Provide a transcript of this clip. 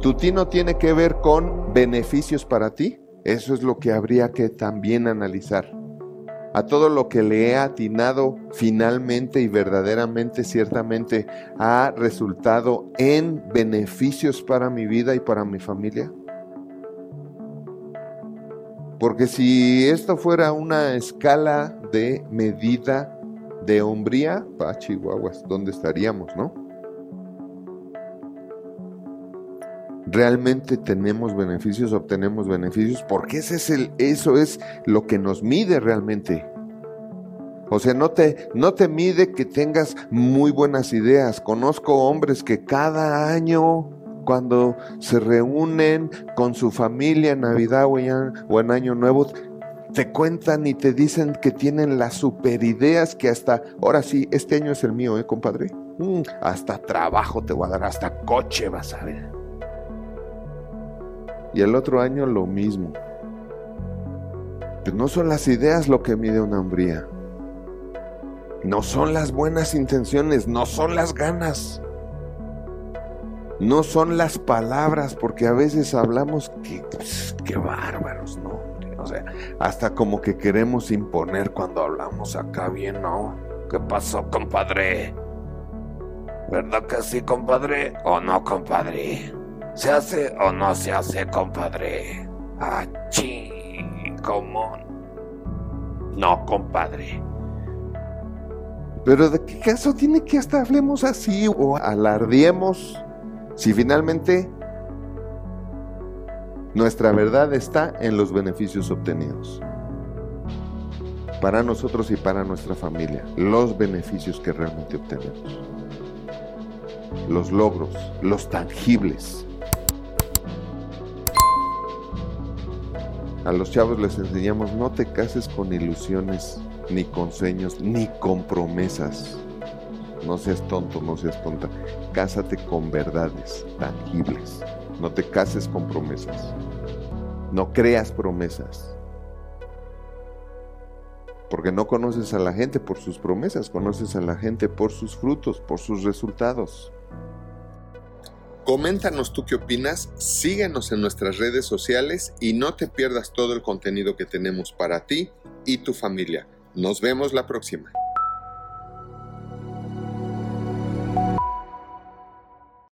¿Tu ti no tiene que ver con beneficios para ti? Eso es lo que habría que también analizar. A todo lo que le he atinado finalmente y verdaderamente, ciertamente, ha resultado en beneficios para mi vida y para mi familia. Porque si esto fuera una escala de medida de hombría, pa chihuahuas, ¿dónde estaríamos, no? Realmente tenemos beneficios, obtenemos beneficios, porque ese es el, eso es lo que nos mide realmente. O sea, no te, no te mide que tengas muy buenas ideas. Conozco hombres que cada año, cuando se reúnen con su familia en Navidad o en, Año Nuevo, te cuentan y te dicen que tienen las super ideas que hasta, ahora sí, este año es el mío, ¿eh, compadre? Mm, hasta trabajo te voy a dar, hasta coche vas a ver. Y el otro año lo mismo. Pero no son las ideas lo que mide una hombría. No son las buenas intenciones, no son las ganas. No son las palabras, porque a veces hablamos que, pues, bárbaros, ¿no? O sea, hasta como que queremos imponer cuando hablamos acá bien, ¿no? ¿Qué pasó, compadre? ¿Verdad que sí, compadre? ¿O no, compadre? ¿Se hace o no se hace, compadre? Ah, ¿cómo? No, compadre. Pero ¿de qué caso tiene que hasta hablemos así o alardiemos si finalmente nuestra verdad está en los beneficios obtenidos? Para nosotros y para nuestra familia, los beneficios que realmente obtenemos. Los logros, los tangibles. A los chavos les enseñamos, no te cases con ilusiones, ni con sueños, ni con promesas. No seas tonto, no seas tonta. Cásate con verdades tangibles. No te cases con promesas. No creas promesas. Porque no conoces a la gente por sus promesas, conoces a la gente por sus frutos, por sus resultados. Coméntanos tú qué opinas, síguenos en nuestras redes sociales y no te pierdas todo el contenido que tenemos para ti y tu familia. Nos vemos la próxima.